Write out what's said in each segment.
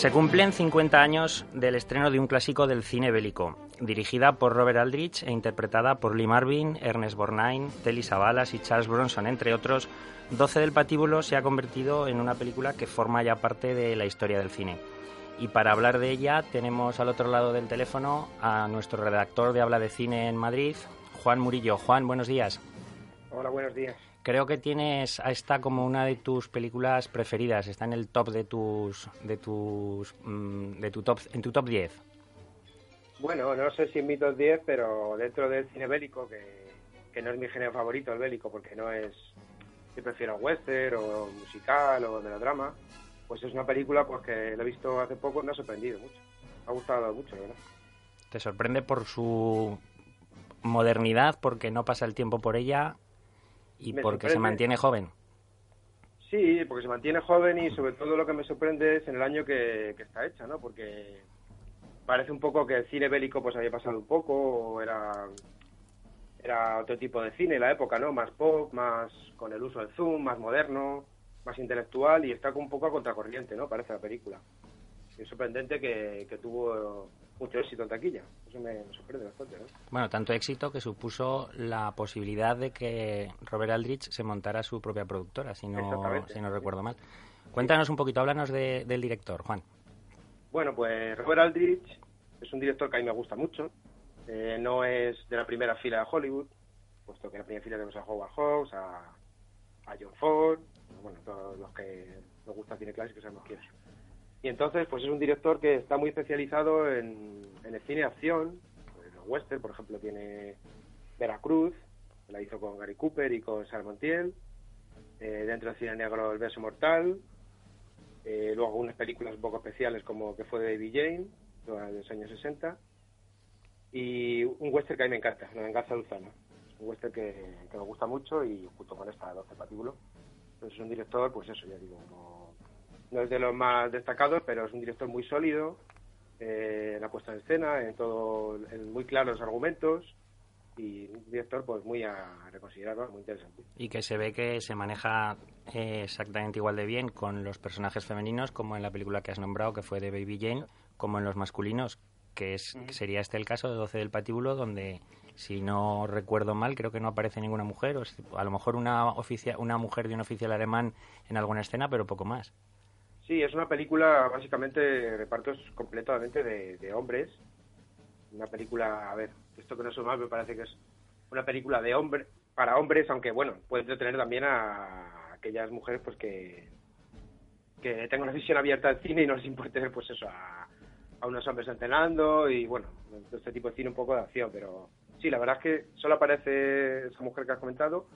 Se cumplen 50 años del estreno de un clásico del cine bélico, dirigida por Robert Aldrich e interpretada por Lee Marvin, Ernest Borgnine, Telly Savalas y Charles Bronson, entre otros. 12 del patíbulo se ha convertido en una película que forma ya parte de la historia del cine. Y para hablar de ella tenemos al otro lado del teléfono a nuestro redactor de Habla de Cine en Madrid, Juan Murillo. Juan, buenos días. Hola, buenos días. Creo que tienes a esta como una de tus películas preferidas, está en el top de tus de tus mm, de tu top en tu top 10. Bueno, no sé si en mi top 10, pero dentro del cine bélico que, que no es mi género favorito el bélico porque no es yo prefiero western o musical o melodrama, pues es una película pues que la he visto hace poco y me ha sorprendido mucho. Me ha gustado mucho, ¿verdad? ¿Te sorprende por su modernidad, porque no pasa el tiempo por ella y porque se mantiene joven. Sí, porque se mantiene joven y sobre todo lo que me sorprende es en el año que, está hecha, ¿no? Porque parece un poco que el cine bélico pues había pasado un poco o era era otro tipo de cine en la época, ¿no? Más pop, más con el uso del zoom, más moderno, más intelectual y está un poco a contracorriente, ¿no? Parece la película. es sorprendente que, que tuvo mucho éxito en taquilla. Eso me, sorprende bastante. Bueno, tanto éxito que supuso la posibilidad de que Robert Aldrich se montara su propia productora, si no, si no recuerdo mal. Cuéntanos un poquito, háblanos del director, Juan. Bueno, pues Robert Aldrich es un director que a mí me gusta mucho. Eh, no es de la primera fila de Hollywood, puesto que en la primera fila tenemos a Howard Hawks, a, a John Ford, bueno, todos los que nos gusta cine clásico sabemos quién es. Y entonces, pues es un director que está muy especializado en, el cine de acción, en los western, por ejemplo, tiene Veracruz, la hizo con Gary Cooper y con Sarah Montiel, eh, dentro del cine negro El beso mortal, eh, luego algunas películas un poco especiales como que fue de Baby Jane, de los años 60, y un western que a mí me encanta, La venganza Luzana, un western que, me gusta mucho y junto con esta 12 patíbulo, pues es un director, pues eso, ya digo, no es de los más destacados, pero es un director muy sólido eh, en la puesta en escena, en todo, en muy claros argumentos y un director pues muy a reconsiderar, muy interesante. Y que se ve que se maneja eh, exactamente igual de bien con los personajes femeninos como en la película que has nombrado, que fue de Baby Jane, como en los masculinos, que, es, sería este el caso de 12 del patíbulo, donde si no recuerdo mal, creo que no aparece ninguna mujer, o a lo mejor una, una mujer de un oficial alemán en alguna escena, pero poco más. Sí, es una película básicamente repartos completamente de, hombres. Una película, a ver, esto que no mal, me parece que es una película de hombre para hombres, aunque bueno, puede entretener también a aquellas mujeres pues que que tengan una visión abierta al cine y no les importe pues eso a, a unos hombres entrenando y bueno, este tipo de cine un poco de acción, pero sí, la verdad es que solo aparece esa mujer que has comentado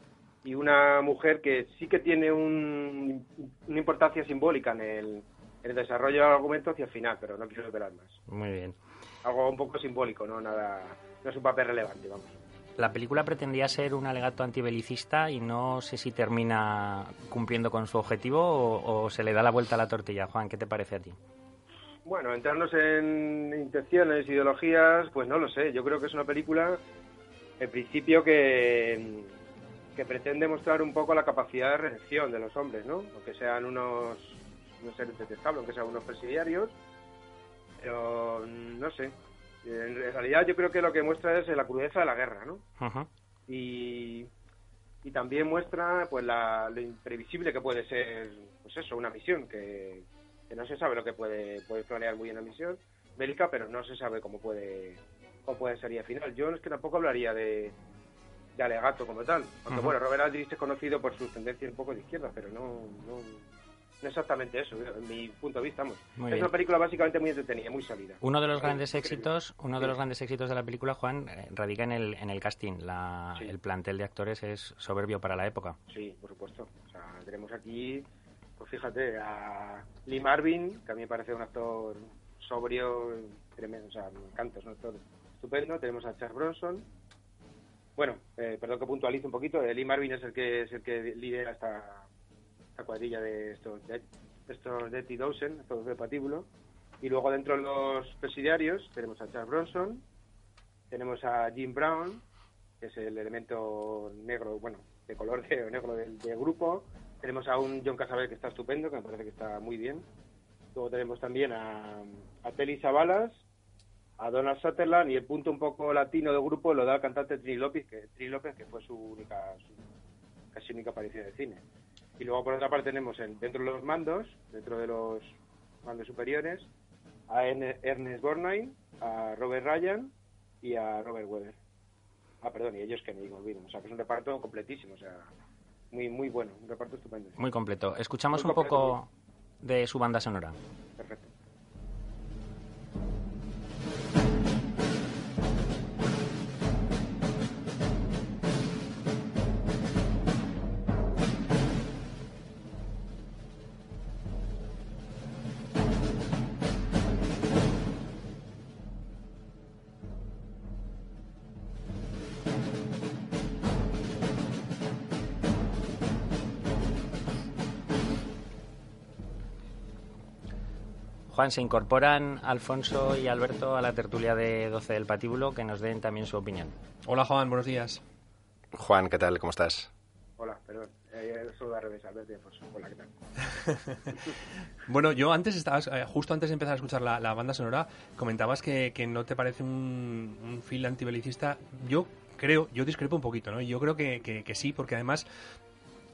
y una mujer que sí que tiene un, una importancia simbólica en el, desarrollo del argumento hacia el final, pero no quiero revelar más. Muy bien. Algo un poco simbólico, no nada, no es un papel relevante, vamos. La película pretendía ser un alegato antibelicista y no sé si termina cumpliendo con su objetivo o, o se le da la vuelta a la tortilla. Juan, ¿qué te parece a ti? Bueno, entrarnos en intenciones, ideologías, pues no lo sé. Yo creo que es una película, en principio, que que pretende mostrar un poco la capacidad de reacción de los hombres, ¿no? Aunque sean unos, no seres detestables, aunque sean unos presidiarios, pero no sé. En realidad yo creo que lo que muestra es la crudeza de la guerra, ¿no? Y, y también muestra pues la, lo imprevisible que puede ser, pues eso, una misión, que, que no se sabe lo que puede, puede planear muy bien la misión bélica, pero no se sabe cómo puede, cómo puede ser el final. Yo es que tampoco hablaría de de alegato como tal. Aunque bueno, Robert Aldrich es conocido por sus tendencias un poco de izquierda, pero no, no, exactamente eso, en mi punto de vista. es una película básicamente muy entretenida, muy sólida. Uno de los grandes éxitos, uno de los grandes éxitos de la película, Juan, eh, radica en el, en el casting. La, El plantel de actores es soberbio para la época. Sí, por supuesto. O sea, tenemos aquí, pues fíjate, a Lee Marvin, que a mí me parece un actor sobrio, tremendo, o sea, me encanta, es un actor estupendo. Tenemos a Charles Bronson, bueno, eh, perdón que puntualice un poquito, Lee Marvin es el que es el que lidera esta, esta cuadrilla de estos de, estos Dirty Dozen, estos de patíbulo. Y luego dentro de los presidiarios tenemos a Charles Bronson, tenemos a Jim Brown, que es el elemento negro, bueno, de color negro del, grupo. Tenemos a un John Casabel que está estupendo, que me parece que está muy bien. Luego tenemos también a, a Telly Savalas, a Donald Sutherland y el punto un poco latino del grupo lo da el cantante Trini López, que, Trini López, que fue su única, su, casi única aparición de cine. Y luego por otra parte tenemos en, dentro de los mandos, dentro de los mandos superiores, a Ernest Borgnine, a Robert Ryan y a Robert Weber. Ah, perdón, y ellos que me digo, olvido. O sea, que es un reparto completísimo, o sea, muy, muy bueno, un reparto estupendo. Muy completo. Escuchamos un poco de su banda sonora. Juan, se incorporan Alfonso y Alberto a la tertulia de 12 del Patíbulo, que nos den también su opinión. Hola Juan, buenos días. Juan, ¿qué tal? ¿Cómo estás? Hola, perdón. Eh, al revés, Alberto y Alfonso. Hola, ¿qué tal? bueno, yo antes estabas, eh, justo antes de empezar a escuchar la, banda sonora, comentabas que, no te parece un, un film antibelicista. Yo creo, yo discrepo un poquito, ¿no? Yo creo que, que sí, porque además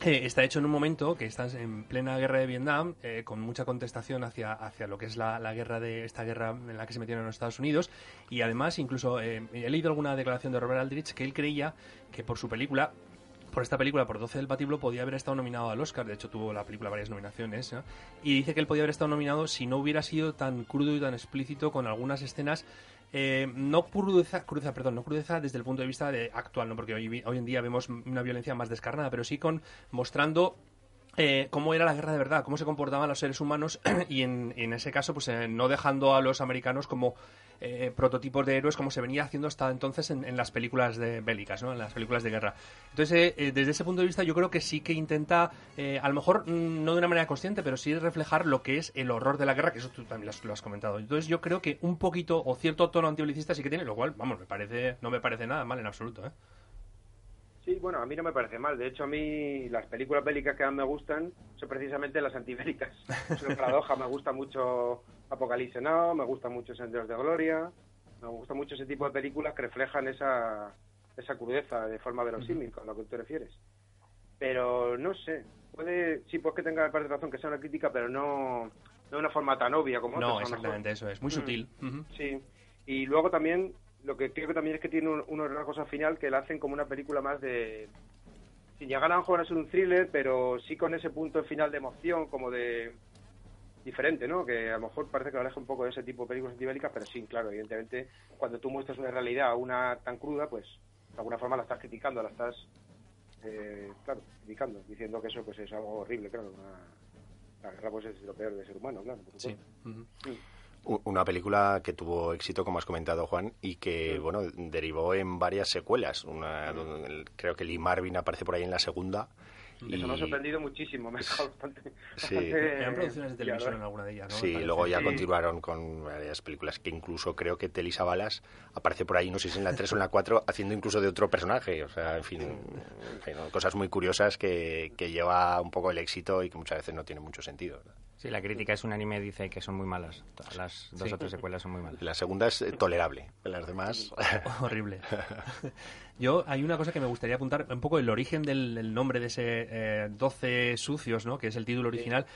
está hecho en un momento que estás en plena guerra de Vietnam, eh, con mucha contestación hacia, hacia lo que es la, guerra de esta guerra en la que se metieron los Estados Unidos. Y además, incluso eh, he leído alguna declaración de Robert Aldrich que él creía que por su película por esta película, por 12 del Patíbulo, podía haber estado nominado al Oscar. De hecho, tuvo la película varias nominaciones. Y dice que él podía haber estado nominado si no hubiera sido tan crudo y tan explícito con algunas escenas eh, no crudeza, perdón, no desde el punto de vista de actual, ¿no? porque hoy, hoy en día vemos una violencia más descarnada, pero sí con mostrando eh, cómo era la guerra de verdad, cómo se comportaban los seres humanos y en, en ese caso, pues eh, no dejando a los americanos como eh, prototipos de héroes como se venía haciendo hasta entonces en, las películas de bélicas, ¿no? en las películas de guerra. Entonces, eh, desde ese punto de vista, yo creo que sí que intenta, eh, a lo mejor mm, no de una manera consciente, pero sí reflejar lo que es el horror de la guerra, que eso tú también lo has, comentado. Entonces, yo creo que un poquito o cierto tono antibelicista sí que tiene, lo cual, vamos, me parece, no me parece nada mal en absoluto. ¿eh? Sí, bueno, a mí no me parece mal. De hecho, a mí las películas bélicas que más me gustan son precisamente las antibélicas. Es una paradoja, me gusta mucho Apocalipsis Now, me gusta mucho Senderos de Gloria, me gusta mucho ese tipo de películas que reflejan esa, esa crudeza de forma verosímil, con lo que tú refieres. Pero no sé, puede, sí, pues que tenga parte de razón que sea una crítica, pero no, no de una forma tan obvia como No, exactamente, eso es, muy mm. sutil. Sí, y luego también, lo que creo que también es que tiene una cosa final que la hacen como una película más de, sin llegar a lo mejor a ser un thriller, pero sí con ese punto final de emoción, como de diferente, ¿no? Que a lo mejor parece que lo aleja un poco de ese tipo de películas antibélicas, pero sí, claro, evidentemente, cuando tú muestras una realidad, una tan cruda, pues de alguna forma la estás criticando, la estás, eh, claro, criticando, diciendo que eso pues es algo horrible, claro. la guerra pues es lo peor del ser humano, claro. sí. Una película que tuvo éxito, como has comentado, Juan, y que, bueno, derivó en varias secuelas. Una, creo que Lee Marvin aparece por ahí en la segunda eso me ha sorprendido muchísimo, me ha bastante... Sí. Producciones de televisión en alguna de ellas, ¿no? Sí, luego ya continuaron con varias películas que incluso creo que Telisa Balas aparece por ahí, no sé si en la 3 o en la 4, haciendo incluso de otro personaje. O sea, en fin, cosas muy curiosas que, que lleva un poco el éxito y que muchas veces no tiene mucho sentido. Sí, la crítica es un anime dice que son muy malas. Las dos o tres secuelas son muy malas. La segunda es eh, tolerable. Las demás... Horrible. Yo, hay una cosa que me gustaría apuntar, un poco el origen del, nombre de ese eh, 12 sucios, ¿no? Que es el título original.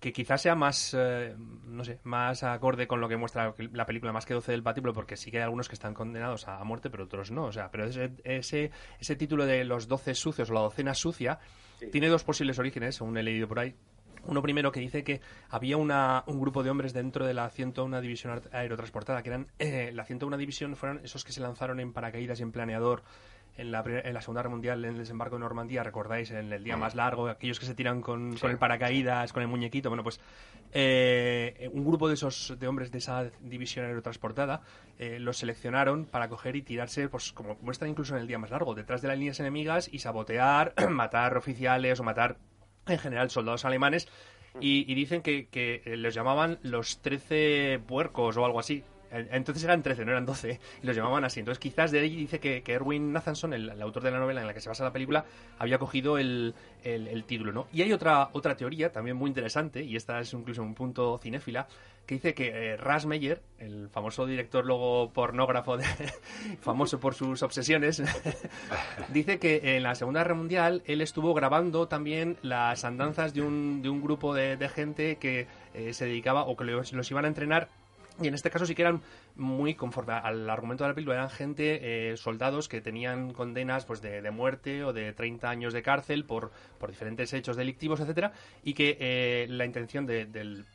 que quizás sea más, eh, no sé, más acorde con lo que muestra la película, más que 12 del patíbulo, porque sí que hay algunos que están condenados a, muerte, pero otros no. O sea, pero ese, ese, ese título de los 12 sucios o la docena sucia tiene dos posibles orígenes, según he leído por ahí. Uno primero que dice que había una, un grupo de hombres dentro de la 101 División Aerotransportada, que eran eh, la 101 División, fueron esos que se lanzaron en paracaídas y en planeador en la, en la, Segunda Guerra Mundial, en el desembarco de Normandía, recordáis, en el día más largo, aquellos que se tiran con, con el paracaídas, con el muñequito. Bueno, pues eh, un grupo de esos de hombres de esa división aerotransportada eh, los seleccionaron para coger y tirarse, pues como muestran incluso en el día más largo, detrás de las líneas enemigas y sabotear, matar oficiales o matar en general soldados alemanes, y, dicen que, que, les llamaban los 13 puercos o algo así. Entonces eran 13, no eran 12, y los llamaban así. Entonces quizás de ahí dice que, Erwin Nathanson, el, autor de la novela en la que se basa la película, había cogido el, el, título, ¿no? Y hay otra, otra teoría también muy interesante, y esta es incluso un punto cinéfila, que dice que eh, Ras Meyer, el famoso director luego pornógrafo, de, famoso por sus obsesiones, dice que en la Segunda Guerra Mundial él estuvo grabando también las andanzas de un, de un grupo de, gente que eh, se dedicaba o que los, iban a entrenar y en este caso sí que eran muy conforme al argumento de la película, eran gente, eh, soldados que tenían condenas pues de, muerte o de 30 años de cárcel por, por diferentes hechos delictivos, etcétera, y que la intención del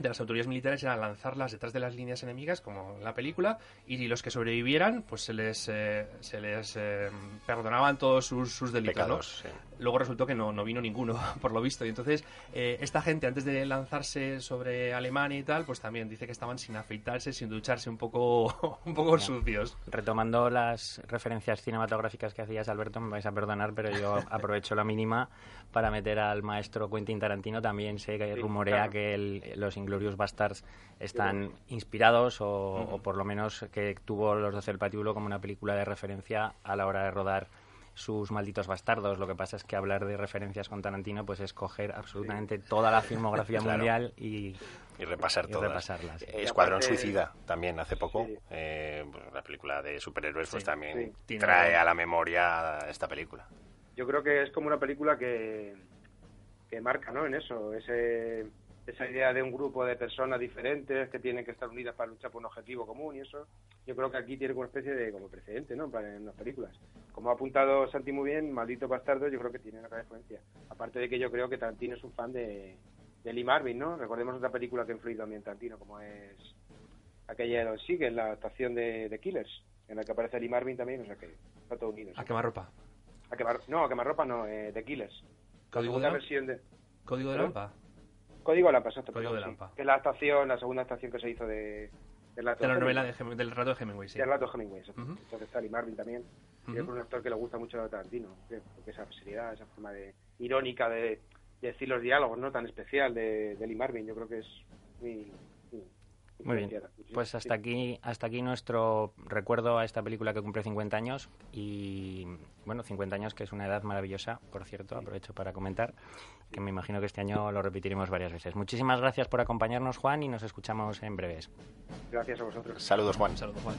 de las autoridades militares era lanzarlas detrás de las líneas enemigas, como en la película, y los que sobrevivieran, pues se les, eh, se les eh, perdonaban todos sus, delitos. Luego resultó que no, no vino ninguno, por lo visto. Y entonces, eh, esta gente, antes de lanzarse sobre Alemania y tal, pues también dice que estaban sin afeitarse, sin ducharse, un poco, un poco sucios. Retomando las referencias cinematográficas que hacías, Alberto, me vais a perdonar, pero yo aprovecho la mínima para meter al maestro Quentin Tarantino. También sé que rumorea que el, los Glorious Bastards están inspirados o, por lo menos que tuvo Los Doce del Patíbulo como una película de referencia a la hora de rodar sus malditos bastardos. Lo que pasa es que hablar de referencias con Tarantino pues es coger absolutamente toda la filmografía mundial y, y repasar y repasarlas. Escuadrón Suicida también hace poco, eh, pues, la película de superhéroes pues también trae a la memoria esta película. Yo creo que es como una película que, que marca, ¿no? En eso, ese esa idea de un grupo de personas diferentes que tienen que estar unidas para luchar por un objetivo común y eso, yo creo que aquí tiene como especie de como precedente, ¿no? En las películas. Como ha apuntado Santi muy bien, Maldito Bastardo, yo creo que tiene una gran influencia. Aparte de que yo creo que Tarantino es un fan de, de Lee Marvin, ¿no? Recordemos otra película que ha influido también Tarantino, como es aquella de los en la estación de, Killers, en la que aparece Lee Marvin también, o sea que está todo unido. ¿A quemar ropa? A quemar, no, a quemar ropa no, eh, de Killers. ¿Código de, versión de... ¿Código de Lampa? Código de Lampa, exacto. Código de Lampa. Que es la estación, la segunda estación que se hizo de... De la, novela de, del rato de Hemingway, sí. Del rato de Hemingway, exacto. Entonces está Lee Marvin también. Es un actor que le gusta mucho a Tarantino, porque esa seriedad, esa forma de irónica de, decir los diálogos, ¿no? Tan especial de, de Lee Marvin, yo creo que es muy, muy bien. Pues hasta aquí, hasta aquí nuestro recuerdo a esta película que cumple 50 años y bueno, 50 años que es una edad maravillosa, por cierto, aprovecho para comentar que me imagino que este año lo repetiremos varias veces. Muchísimas gracias por acompañarnos, Juan, y nos escuchamos en breves. Gracias a vosotros. Saludos, Juan. Saludos, Juan.